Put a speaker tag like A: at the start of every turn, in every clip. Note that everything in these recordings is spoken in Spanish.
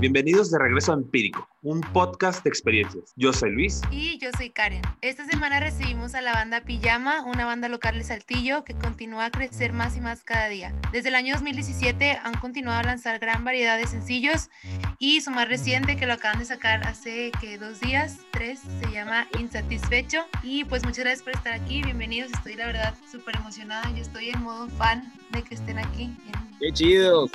A: bienvenidos de regreso a Empírico, un podcast de experiencias. Yo soy Luis.
B: Y yo soy Karen. Esta semana recibimos a la banda Pijama, una banda local de Saltillo que continúa a crecer más y más cada día. Desde el año 2017 han continuado a lanzar gran variedad de sencillos y su más reciente que lo acaban de sacar hace que dos días, tres, se llama Insatisfecho. Y pues muchas gracias por estar aquí, bienvenidos. Estoy la verdad súper emocionada, yo estoy en modo fan de que estén aquí
C: Qué chido,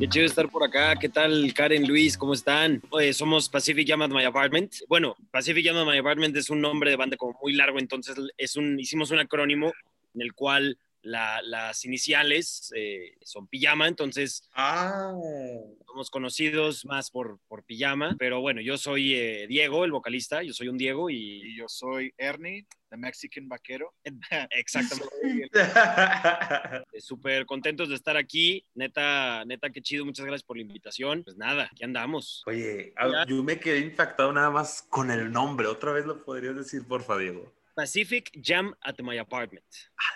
C: qué chido estar por acá. ¿Qué tal, Karen, Luis? ¿Cómo están? Somos Pacific Jam My Apartment. Bueno, Pacific Jam My Apartment es un nombre de banda como muy largo, entonces es un, hicimos un acrónimo en el cual la, las iniciales eh, son pijama, entonces
A: Ah.
C: somos conocidos más por, por pijama. Pero bueno, yo soy eh, Diego, el vocalista, yo soy un Diego y
D: Y yo soy Ernie, the Mexican vaquero.
C: exactamente. Eh, Súper contentos de estar aquí. Neta, neta, qué chido. Muchas gracias por la invitación. Pues nada, aquí andamos.
A: Oye, yo me quedé impactado nada más con el nombre. ¿Otra vez lo podrías decir, porfa, Diego?
C: Pacific Jam at my apartment.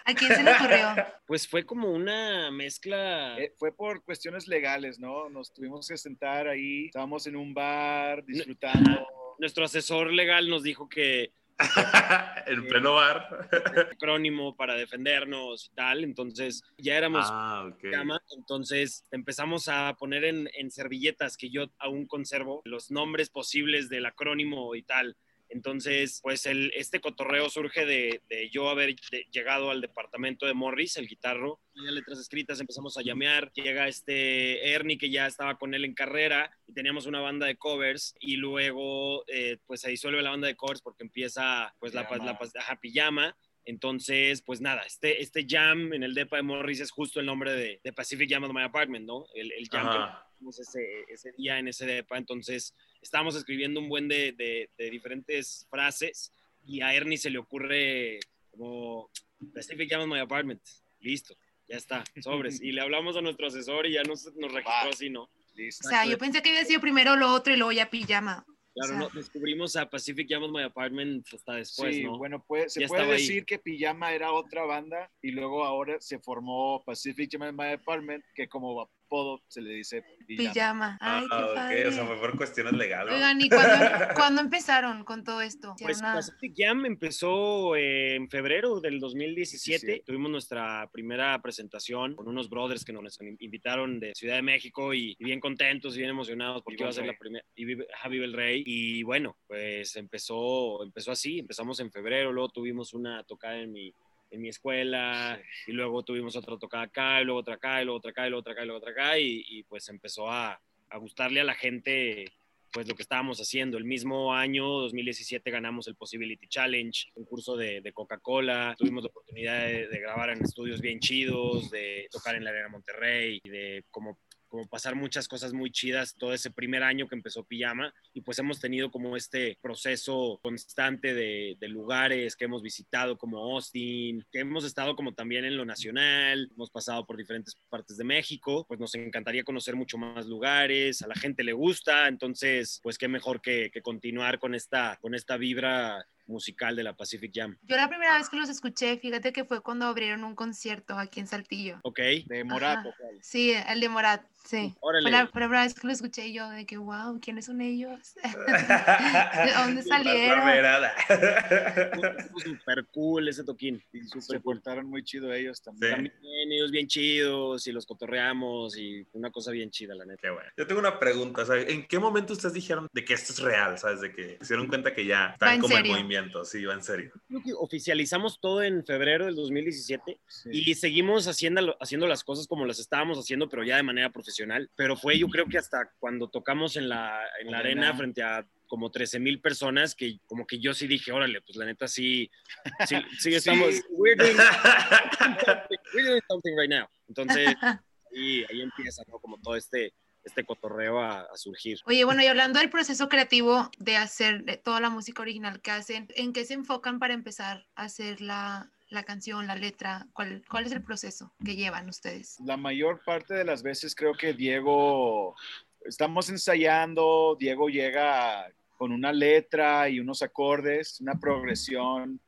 B: ¿A quién se le ocurrió?
C: Pues fue como una mezcla.
D: Eh, fue por cuestiones legales, ¿no? Nos tuvimos que sentar ahí, estábamos en un bar disfrutando.
C: Nuestro asesor legal nos dijo que
A: en pleno bar.
C: acrónimo para defendernos y tal. Entonces ya éramos
A: ah,
C: llama. Entonces empezamos a poner en, en servilletas que yo aún conservo los nombres posibles del acrónimo y tal. Entonces, pues el, este cotorreo surge de, de yo haber de- llegado al departamento de Morris, el guitarro, tenía letras escritas, empezamos a llamear, llega este Ernie que ya estaba con él en carrera y teníamos una banda de covers y luego eh, pues se disuelve la banda de covers porque empieza pues la, la, la ajá, pijama. Entonces, pues nada, este, este jam en el depa de Morris es justo el nombre de, de Pacific Jam at My Apartment, ¿no? El, el jam que
A: Ajá.
C: ese, ese día en ese depa. Entonces, estábamos escribiendo un buen de, de- de diferentes frases y a Ernie se le ocurre como Pacific Jam at My Apartment. Listo, ya está, sobres. Y le hablamos a nuestro asesor y ya nos, nos registró
D: Va.
C: así, ¿no?
D: Listo.
B: O sea, yo pensé que había sido primero lo otro y luego ya Pijama.
C: Claro,
B: O sea,
C: no, descubrimos a Pacific Jam at My Apartment hasta después,
D: sí,
C: ¿no?
D: bueno, puede- se
C: Ya
D: puede
C: estaba ahí.
D: decir que Pijama era otra banda y luego ahora se formó Pacific Jam at My Apartment, que como apodo se le dice Pijama.
B: Pijama. Ay,
A: Ah,
B: qué padre.
A: o sea, fue por cuestiones legales.
B: Oigan, ¿y cuándo, cuándo empezaron con todo esto?
C: Pues Pacific Jam empezó eh, en febrero del 2017.
D: 17.
C: Tuvimos nuestra primera presentación con unos brothers que nos invitaron de Ciudad de México y, y bien contentos y bien emocionados porque iba a ser la primera. Y vive, vive el rey. Y bueno, pues empezó, empezó así. Empezamos en febrero, luego tuvimos una tocada en mi, en mi escuela y luego tuvimos otra tocada acá y luego otra acá y luego otra acá y luego otra acá y luego otra acá y, y, pues empezó a, a gustarle a la gente pues lo que estábamos haciendo. El mismo año, 2017, ganamos el Possibility Challenge, un curso de, de Coca-Cola. Tuvimos la oportunidad de, de grabar en estudios bien chidos, de tocar en la Arena Monterrey y de como como pasar muchas cosas muy chidas todo ese primer año que empezó Pijama y pues hemos tenido como este proceso constante de, lugares que hemos visitado como Austin, que hemos estado como también en lo nacional, hemos pasado por diferentes partes de México, pues nos encantaría conocer mucho más lugares, a la gente le gusta, entonces pues qué mejor que, que continuar con esta, con esta vibra musical de la Pacific Jam.
B: Yo la primera vez que los escuché, fíjate que fue cuando abrieron un concierto aquí en Saltillo.
C: Ok.
D: De Morato.
B: Ajá. Sí, el de Morat, sí.
C: Órale.
B: Fue la, fue la primera vez que lo escuché y yo de que, wow, ¿quiénes son ellos? ¿De dónde salieron?
C: Súper cool ese toquín.
D: Y
C: Súper
D: se
C: cool.
D: portaron muy chido ellos también.
C: También ellos bien chidos y los cotorreamos y una cosa bien chida, la neta.
A: Qué bueno. Yo tengo una pregunta, o sea, ¿en qué momento ustedes dijeron de que esto es real, sabes? De que se dieron cuenta que ya están
B: en
A: como en
B: serio.
A: Movimiento, sí, va en serio.
C: Creo que oficializamos todo en febrero del 2017
D: Sí.
C: y seguimos haciendo, haciendo las cosas como las estábamos haciendo, pero ya de manera profesional. Pero fue yo creo que hasta cuando tocamos en la, en la arena
D: Arena.
C: frente a como 13 mil personas que como que yo sí dije, órale, pues la neta sí, sí, sí estamos, we're doing we're doing something right now. Entonces, ahí, ahí empieza, ¿no? Como todo este, este cotorreo a, a surgir.
B: Oye, bueno, y hablando del proceso creativo de hacer de toda la música original que hacen, ¿en qué se enfocan para empezar a hacer la, la canción, la letra? ¿Cuál, ¿Cuál es el proceso que llevan ustedes?
D: La mayor parte de las veces creo que Diego, estamos ensayando, Diego llega con una letra y unos acordes, una progresión,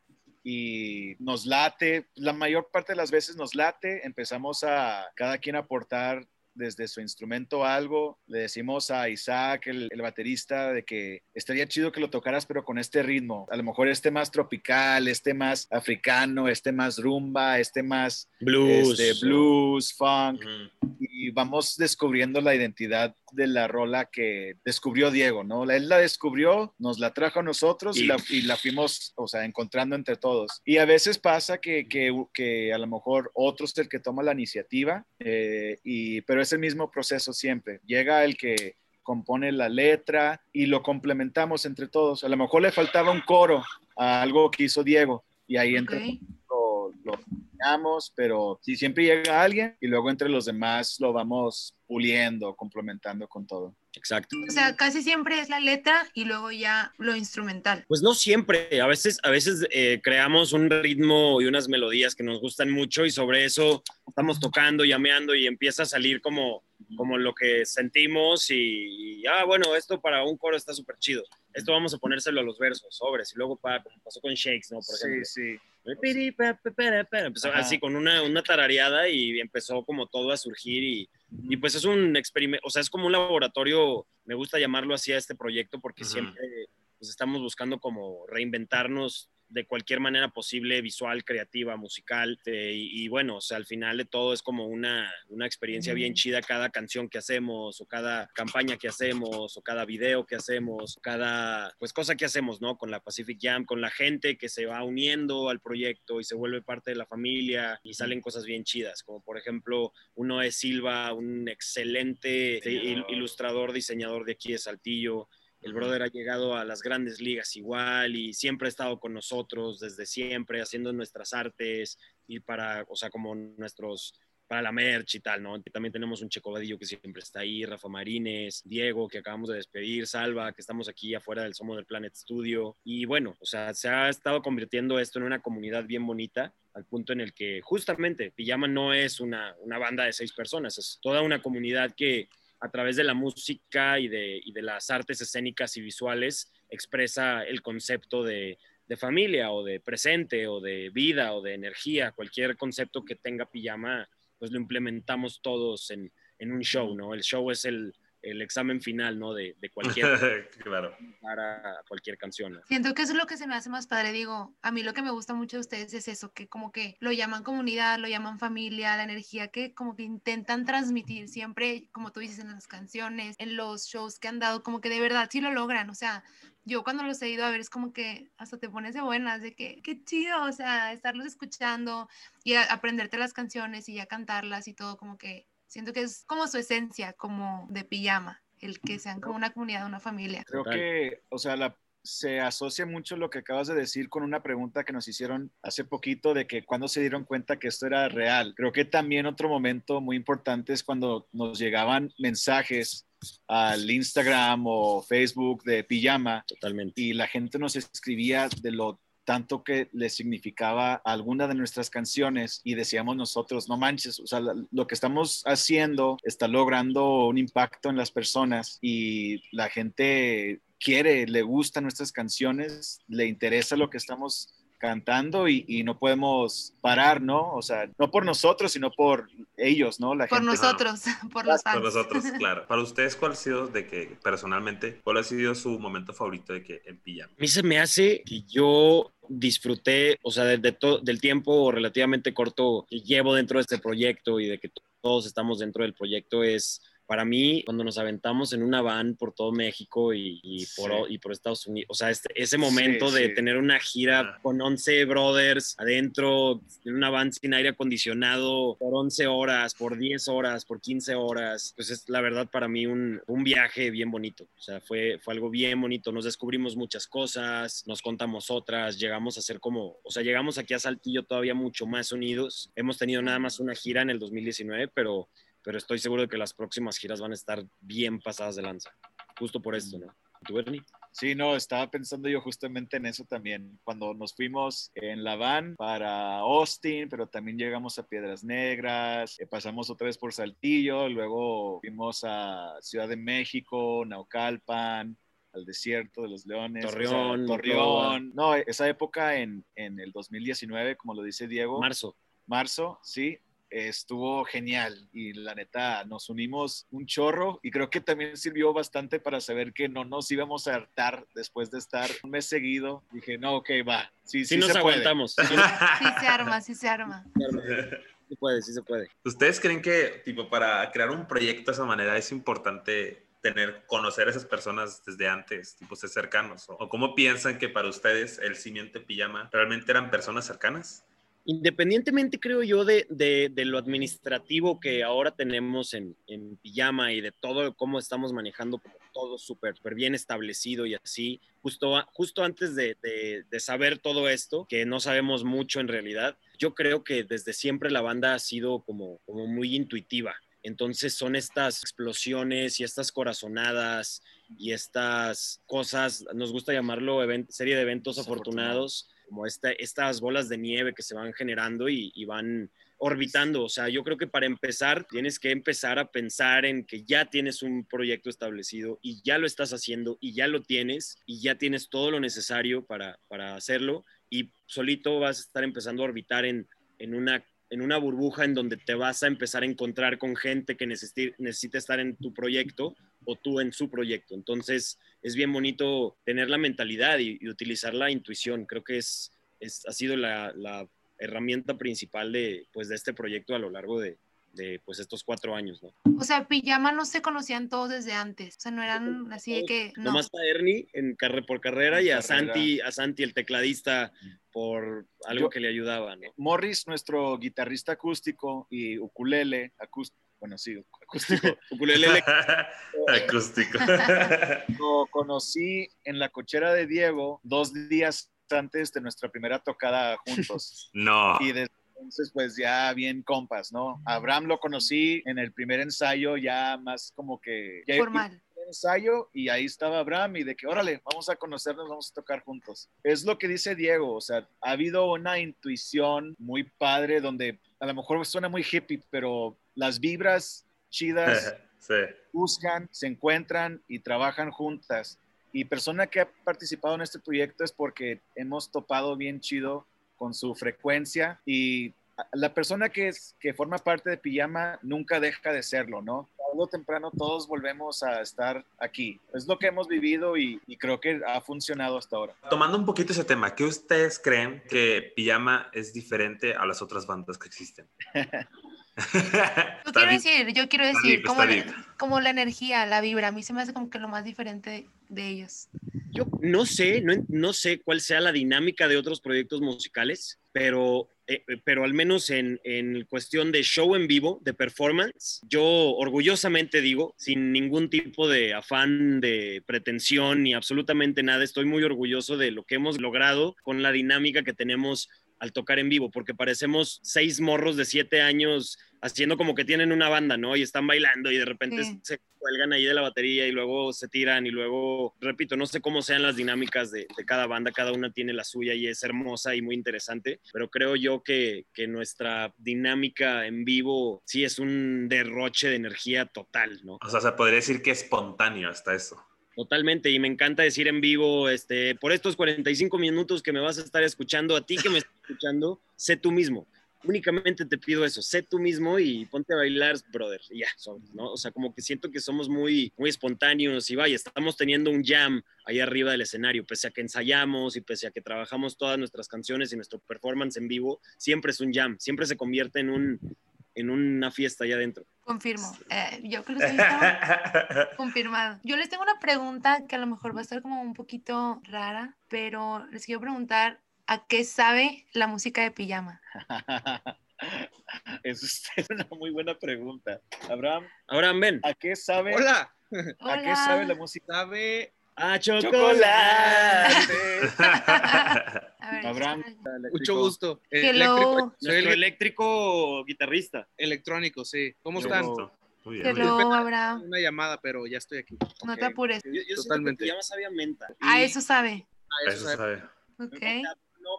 D: y nos late, la mayor parte de las veces nos late, empezamos a cada quien aportar desde su instrumento algo. Le decimos a Isaac, el, el, baterista, de que estaría chido que lo tocaras, pero con este ritmo. A lo mejor este más tropical, este más africano, este más rumba, este más
C: blues,
D: este, blues funk. Uh -huh. Y vamos descubriendo la identidad de la rola que descubrió Diego, ¿no? Él la descubrió, nos la trajo a nosotros y, y la, y la, fuimos, o sea, encontrando entre todos. Y a veces pasa que, que, que a lo mejor otro es el que toma la iniciativa, eh, y, pero es el mismo proceso siempre. Llega el que compone la letra y lo complementamos entre todos. A lo mejor le faltaba un coro a algo que hizo Diego y ahí okay. lo, lo pero si siempre llega alguien y luego entre los demás lo vamos puliendo, complementando con todo.
C: Exacto.
B: O sea, casi siempre es la letra y luego ya lo instrumental.
C: Pues no siempre, a veces, a veces eh, creamos un ritmo y unas melodías que nos gustan mucho y sobre eso estamos tocando, llameando y empieza a salir como, como lo que sentimos y, y ah, bueno, esto para un coro está súper chido. Esto vamos a ponérselo a los versos, sobres, y luego para, como pasó con Shakes, ¿no? Por ejemplo.
D: Sí, sí.
C: Empezó así con una, una tarareada y empezó como todo a surgir y, y pues es un experimento, o sea, es como un laboratorio, me gusta llamarlo así a este proyecto porque siempre pues, estamos buscando como reinventarnos de cualquier manera posible, visual, creativa, musical. Eh, y, y, bueno, o sea, al final de todo es como una, una experiencia bien chida cada canción que hacemos, o cada campaña que hacemos, o cada video que hacemos, cada pues cosa que hacemos, ¿no? Con la Pacific Jam, con la gente que se va uniendo al proyecto y se vuelve parte de la familia y salen cosas bien chidas, como por ejemplo, uno es Silva, un excelente ilustrador, diseñador de aquí de Saltillo, el brother ha llegado a las grandes ligas igual y siempre ha estado con nosotros desde siempre, haciendo nuestras artes y para, o sea, como nuestros, para la merch y tal, ¿no? También tenemos un Checo Vadillo que siempre está ahí, Rafa Marines, Diego, que acabamos de despedir, Salva, que estamos aquí afuera del Somos del Planet Studio. Y bueno, o sea, se ha estado convirtiendo esto en una comunidad bien bonita al punto en el que justamente Pijama no es una, una banda de seis personas, es toda una comunidad que a través de la música y de, las artes escénicas y visuales expresa el concepto de, familia o de presente o de vida o de energía, cualquier concepto que tenga pijama, pues lo implementamos todos en un show, ¿no? El show es el, el examen final, ¿no? De, de cualquier,
A: claro.
C: para cualquier canción. ¿no?
B: Siento que eso es lo que se me hace más padre. Digo, a mí lo que me gusta mucho de ustedes es eso, que como que lo llaman comunidad, lo llaman familia, la energía que como que intentan transmitir siempre, como tú dices, en las canciones, en los shows que han dado, como que de verdad sí lo logran. O sea, yo cuando los he ido a ver es como que hasta te pones de buenas, de que qué chido, o sea, estarlos escuchando y aprenderte las canciones y ya cantarlas y todo, como que Siento que es como su esencia, como de pijama, el que sean como una comunidad, una familia.
D: Creo que, o sea, la, se asocia mucho lo que acabas de decir con una pregunta que nos hicieron hace poquito de que cuando se dieron cuenta que esto era real. Creo que también otro momento muy importante es cuando nos llegaban mensajes al Instagram o Facebook de pijama.
C: Totalmente.
D: Y la gente nos escribía de lo tanto que le significaba alguna de nuestras canciones y decíamos nosotros, no manches, o sea, lo que estamos haciendo está logrando un impacto en las personas y la gente quiere, le gustan nuestras canciones, le interesa lo que estamos cantando y, y, no podemos parar, ¿no? O sea, no por nosotros, sino por ellos, ¿no?
B: La por gente, nosotros, no. por los fans.
A: Por nosotros, claro. Para ustedes, ¿cuál ha sido de que, personalmente, cuál ha sido su momento favorito de que en pijama?
C: A mí se me hace que yo disfruté, o sea, de, de del tiempo relativamente corto que llevo dentro de este proyecto y de que todos estamos dentro del proyecto es para mí, cuando nos aventamos en una van por todo México y, y por, sí. y por, Estados Unidos, o sea, este, ese momento sí, de sí. tener una gira ah. con 11 brothers adentro, en una van sin aire acondicionado, por 11 horas, por 10 horas, por 15 horas, pues es la verdad para mí un, un viaje bien bonito, o sea, fue, fue algo bien bonito, nos descubrimos muchas cosas, nos contamos otras, llegamos a ser como, o sea, llegamos aquí a Saltillo todavía mucho más unidos, hemos tenido nada más una gira en el 2019, pero pero estoy seguro de que las próximas giras van a estar bien pasadas de lanza, justo por esto, ¿no? ¿Tú, Bernie?
D: Sí, no, estaba pensando yo justamente en eso también. Cuando nos fuimos en la van para Austin, pero también llegamos a Piedras Negras, eh, pasamos otra vez por Saltillo, luego fuimos a Ciudad de México, Naucalpan, al desierto de los leones.
C: Torreón,
D: Torreón. No, esa época en, en el 2019, como lo dice Diego.
C: Marzo.
D: Marzo, sí, estuvo genial y la neta nos unimos un chorro y creo que también sirvió bastante para saber que no nos íbamos a hartar después de estar un mes seguido. Dije, no, ok, va. Sí, sí,
C: Sí nos
D: se puede.
C: aguantamos. Sí,
B: Sí se arma, sí se arma.
C: se puede, sí se puede.
A: ¿Ustedes creen que, tipo, para crear un proyecto de esa manera es importante tener, conocer a esas personas desde antes, tipo, ser cercanos? ¿O, cómo piensan que para ustedes el cimiento de pijama realmente eran personas cercanas?
C: Independientemente, creo yo, de, de- de lo administrativo que ahora tenemos en, en pijama y de todo cómo estamos manejando como todo súper bien establecido y así, justo, a- justo antes de, de- de saber todo esto, que no sabemos mucho en realidad, yo creo que desde siempre la banda ha sido como, como muy intuitiva. Entonces son estas explosiones y estas corazonadas y estas cosas, nos gusta llamarlo event- serie de eventos afortunados, como esta, estas bolas de nieve que se van generando y, y van orbitando. O sea, yo creo que para empezar tienes que empezar a pensar en que ya tienes un proyecto establecido y ya lo estás haciendo y ya lo tienes y ya tienes todo lo necesario para, para hacerlo y solito vas a estar empezando a orbitar en, en una en una burbuja en donde te vas a empezar a encontrar con gente que necesite, necesita estar en tu proyecto o tú en su proyecto. Entonces, es bien bonito tener la mentalidad y, y utilizar la intuición. Creo que es, es, ha sido la, la herramienta principal de, pues, de este proyecto a lo largo de, de pues, estos cuatro años. ¿no?
B: O sea, pijama no se conocían todos desde antes. O sea, no eran así de que. No.
C: Nomás a Ernie en carre por carrera
D: En
C: y a
D: carrera.
C: Santi, a Santi, el tecladista, por algo
D: Yo-
C: que le ayudaba. ¿no?
D: Morris, nuestro guitarrista acústico y ukulele, acústico, bueno, sí, acústico,
C: Ukulele
A: Acústico.
D: lo conocí en la cochera de Diego dos días antes de nuestra primera tocada juntos.
A: no.
D: y desde entonces pues ya bien compas, ¿no? Abraham lo conocí en el primer ensayo ya más como que... Ya
B: Formal.
D: Ensayo y ahí estaba Abraham y de que órale, vamos a conocernos, vamos a tocar juntos. Es lo que dice Diego, o sea, ha habido una intuición muy padre donde a lo mejor suena muy hippie, pero las vibras chidas
A: sí.
D: buscan, se encuentran y trabajan juntas. Y persona que ha participado en este proyecto es porque hemos topado bien chido con su frecuencia y la persona que, es, que forma parte de Pijama nunca deja de serlo, ¿no? Tarde o temprano todos volvemos a estar aquí. Es lo que hemos vivido y, y creo que ha funcionado hasta ahora.
A: Tomando un poquito ese tema, ¿qué ustedes creen que Pijama es diferente a las otras bandas que existen?
B: Yo quiero decir, yo quiero decir,
A: deep,
B: como, la- como la energía, la vibra, a mí se me hace como que lo más diferente de, de ellos.
C: Yo no sé, no, no sé cuál sea la dinámica de otros proyectos musicales, pero, eh, pero al menos en, en cuestión de show en vivo, de performance, yo orgullosamente digo, sin ningún tipo de afán de pretensión ni absolutamente nada, estoy muy orgulloso de lo que hemos logrado con la dinámica que tenemos al tocar en vivo, porque parecemos seis morros de siete años haciendo como que tienen una banda, ¿no? Y están bailando y de repente
B: Sí.
C: se cuelgan ahí de la batería y luego se tiran y luego, repito, no sé cómo sean las dinámicas de, de cada banda, cada una tiene la suya y es hermosa y muy interesante, pero creo yo que, que nuestra dinámica en vivo sí es un derroche de energía total, ¿no?
A: O sea, se podría decir que espontáneo hasta eso.
C: Totalmente, y me encanta decir en vivo, este, por estos 45 minutos que me vas a estar escuchando, a ti que me estás escuchando, sé tú mismo. Únicamente te pido eso, sé tú mismo y ponte a bailar, brother. ya, so- ¿no? O sea, como que siento que somos muy, muy espontáneos y vaya, estamos teniendo un jam ahí arriba del escenario, pese a que ensayamos y pese a que trabajamos todas nuestras canciones y nuestro performance en vivo, siempre es un jam, siempre se convierte en, un, en una fiesta allá adentro.
B: Confirmo. Eh, yo creo que está confirmado. Yo les tengo una pregunta que a lo mejor va a estar como un poquito rara, pero les quiero preguntar a qué sabe la música de pijama.
D: Eso es una muy buena pregunta. Abraham,
C: Ahora ven.
D: ¿a qué sabe,
E: Hola,
D: ¿a qué sabe la música?
E: sabe
C: ¡A
D: ¡Chocolate!
B: A ver,
D: Abraham,
E: mucho gusto. Eh. Eléctrico, soy el
C: eléctrico guitarrista.
E: electrónico, sí. ¿Cómo
D: Yo-
E: están?
A: Muy bien.
B: Hello, Abraham.
E: Una llamada, pero ya estoy aquí.
B: No te apures.
C: Yo, yo
E: Totalmente.
C: que ya más sabía menta.
B: A
C: Y-
B: eso sabe.
E: Ah,
A: Eso
E: sabe.
A: sabe.
B: Ok.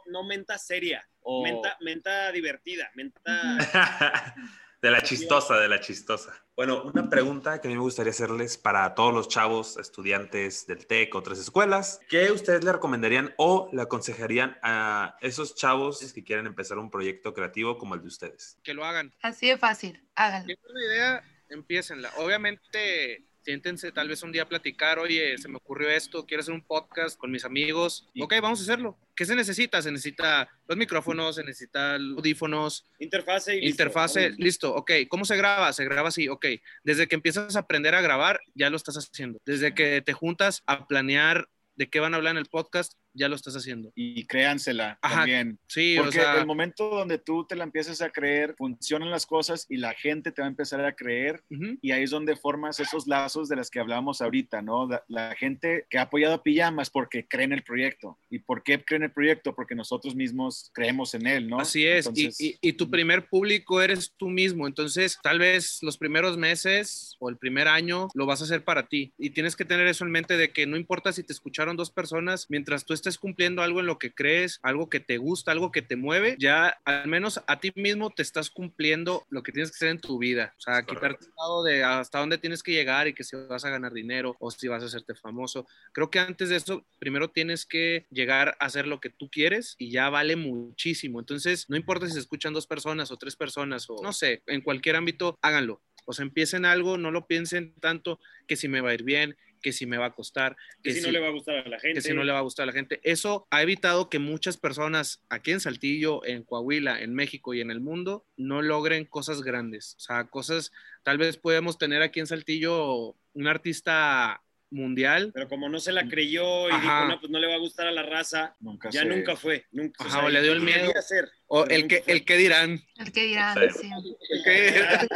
C: No, no menta seria,
D: O-
C: menta, menta divertida, menta...
A: De la chistosa, de la chistosa. Bueno, una pregunta que a mí me gustaría hacerles para todos los chavos, estudiantes del TEC, otras escuelas. ¿Qué ustedes le recomendarían o le aconsejarían a esos chavos que quieren empezar un proyecto creativo como el de ustedes?
E: Que lo hagan.
B: Así de fácil, háganlo.
E: Si tienen una idea, empiecenla. Obviamente, siéntense tal vez un día a platicar, oye, se me ocurrió esto, quiero hacer un podcast con mis amigos. Ok, vamos a hacerlo. ¿Qué se necesita? Se necesita los micrófonos, se necesita audífonos,
C: Interfase y listo.
E: interfase,
C: Vámonos.
E: listo, ok. ¿Cómo se graba? Se graba así, ok. Desde que empiezas a aprender a grabar, ya lo estás haciendo. Desde que te juntas a planear de qué van a hablar en el podcast, ya lo estás haciendo.
D: Y créansela
E: Ajá,
D: también.
E: Sí,
D: Porque
E: o sea,
D: el momento donde tú te la empiezas a creer, funcionan las cosas y la gente te va a empezar a creer
E: ujú,
D: y ahí es donde formas esos lazos de las que hablábamos ahorita, ¿no? La, la gente que ha apoyado a Pijamas porque cree en el proyecto. ¿Y por qué cree en el proyecto? Porque nosotros mismos creemos en él, ¿no?
E: Así es, y-
D: Entonces,
E: y, y tu primer público eres tú mismo, entonces tal vez los primeros meses o el primer año lo vas a hacer para ti y tienes que tener eso en mente de que no importa si te escucharon dos personas, mientras tú estés cumpliendo algo en lo que crees, algo que te gusta, algo que te mueve, ya al menos a ti mismo te estás cumpliendo lo que tienes que hacer en tu vida, o sea, quitarte el lado de hasta dónde tienes que llegar y que si vas a ganar dinero o si vas a hacerte famoso. Creo que antes de eso, primero tienes que llegar a hacer lo que tú quieres y ya vale muchísimo. Entonces, no importa si se escuchan dos personas o tres personas o no sé, en cualquier ámbito, háganlo. O sea, empiecen algo, no lo piensen tanto que si me va a ir bien, que si me va a costar,
C: Que
E: que,
C: si
E: si,
C: no le va a gustar a la gente.
E: que si no le va a gustar a la gente. Eso ha evitado que muchas personas aquí en Saltillo, en Coahuila, en México y en el mundo no logren cosas grandes. O sea, cosas, tal vez podemos tener aquí en Saltillo un artista mundial.
C: Pero como no se la creyó y
E: Ajá.
C: dijo, no, pues no le va a gustar a la raza,
D: nunca
C: ya
D: se-
C: nunca fue. Nunca,
E: Ajá, o le dio el
C: quería
E: miedo.
C: hacer,
E: O el que, el que dirán.
B: El que dirán,
A: Sí.
B: sí.
E: El que dirán.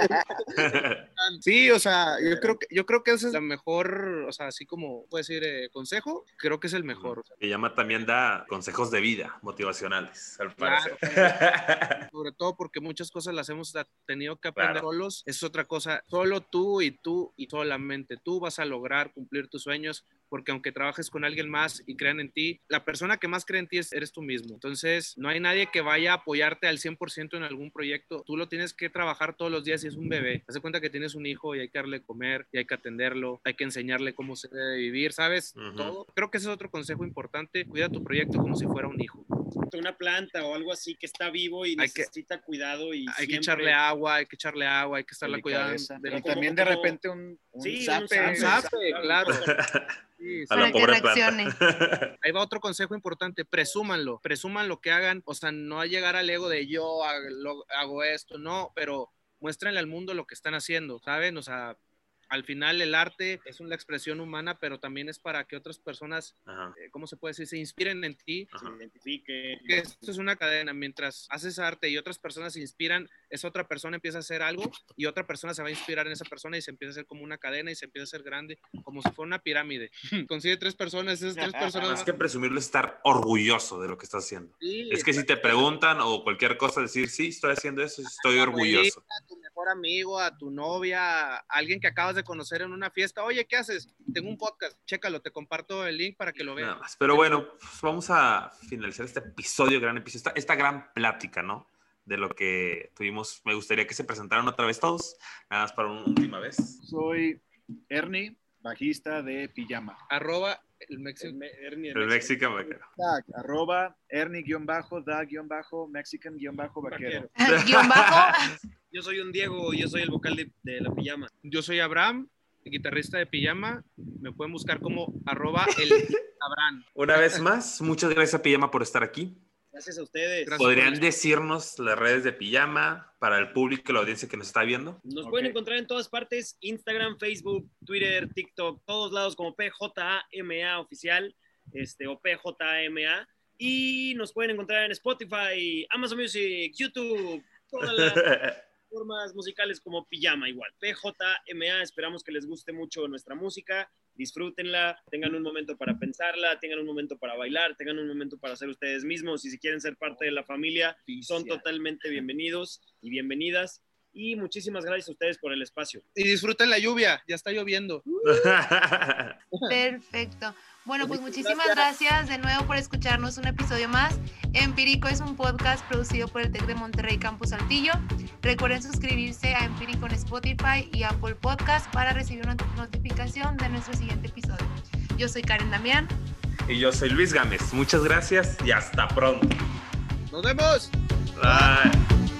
E: Sí, o sea, yo creo que yo creo que ese es el mejor, o sea, así como puedo decir eh, consejo, creo que es el mejor. Sea,
A: Pijama también da consejos de vida motivacionales, al
E: Claro.
A: parecer.
E: sobre todo porque muchas cosas las hemos tenido que aprender
A: Claro.
E: solos. Es otra cosa. Solo tú y tú y solamente tú vas a lograr cumplir tus sueños. Porque aunque trabajes con alguien más y crean en ti, la persona que más cree en ti es, eres tú mismo. Entonces, no hay nadie que vaya a apoyarte al 100% en algún proyecto. Tú lo tienes que trabajar todos los días y es un bebé. Haz de cuenta que tienes un hijo y hay que darle comer y hay que atenderlo, hay que enseñarle cómo se debe vivir, ¿sabes?
A: Ujú.
E: Todo. Creo que ese es otro consejo importante. Cuida tu proyecto como si fuera un hijo.
C: Una planta o algo así que está vivo y
E: Hay que-
C: necesita cuidado y
E: Hay que echarle agua, hay que echarle agua, hay que estarla cuidando.
D: Y
C: como-
D: también de repente un, un
C: Sí, un
D: zape.
C: zape,
E: Un zape, claro. Sí,
A: A la
B: Para que
A: pobre planta.
E: Ahí va otro consejo importante, presúmanlo, presuman lo que hagan, o sea, no a llegar al ego de yo hago, hago esto, no, pero muéstrenle al mundo lo que están haciendo, ¿saben? O sea, al final el arte es una expresión humana, pero también es para que otras personas, eh, ¿cómo se puede decir?, se inspiren en ti.
C: se
A: ajá.
C: identifique.
E: Que esto es una cadena, mientras haces arte y otras personas se inspiran, esa otra persona empieza a hacer algo y otra persona se va a inspirar en esa persona y se empieza a hacer como una cadena y se empieza a hacer grande, como si fuera una pirámide. Consigue tres personas, esas tres personas...
A: Más que presumirlo es estar orgulloso de lo que estás haciendo.
E: Sí,
A: Es que si te preguntan o cualquier cosa, decir, sí, estoy haciendo eso, estoy orgulloso.
E: a tu mejor amigo, a tu novia, a alguien que acabas de conocer en una fiesta. Oye, ¿qué haces? Tengo un podcast, chécalo, te comparto el link para que lo veas.
A: Nada más. Pero bueno, pues vamos a finalizar este episodio, gran episodio, esta, esta gran plática, ¿no? De lo que tuvimos. Me gustaría que se presentaran otra vez todos, nada más para una última vez.
D: Soy Ernie, bajista de Pijama.
E: Arroba el
C: El
E: Mexican.
A: El. Mexican Vaquero.
D: Tag, arroba Ernie-da-Mexican-vaquero.
B: Guión bajo.
C: Yo soy un Diego y yo soy el vocal de, de la pijama.
E: Yo soy Abraham, guitarrista de pijama. Me pueden buscar como arroba el Abraham.
A: Una vez más, muchas gracias a Pijama por estar aquí.
C: Gracias a ustedes.
E: Gracias.
A: ¿Podrían decirnos las redes de Pijama para el público, la audiencia que nos está viendo?
C: Nos pueden encontrar en todas partes, Instagram, Facebook, Twitter, TikTok, todos lados como PJAMA oficial, este, o PJAMA. Y nos pueden encontrar en Spotify, Amazon Music, YouTube, todas las plataformas musicales como Pijama igual. PJMA, esperamos que les guste mucho nuestra música, disfrútenla, tengan un momento para pensarla, tengan un momento para bailar, tengan un momento para ser ustedes mismos y si quieren ser parte de la familia, son totalmente bienvenidos y bienvenidas. Y muchísimas gracias a ustedes por el espacio.
E: Y disfruten la lluvia, ya está lloviendo.
B: Perfecto. Bueno, pues muchísimas gracias de nuevo por escucharnos un episodio más. Empírico es un podcast producido por el TEC de Monterrey Campus Saltillo. Recuerden suscribirse a Empírico en Spotify y Apple Podcast para recibir una notificación de nuestro siguiente episodio. Yo soy Karen Damián.
A: Y yo soy Luis Gámez. Muchas gracias y hasta pronto.
E: Nos vemos.
A: Bye.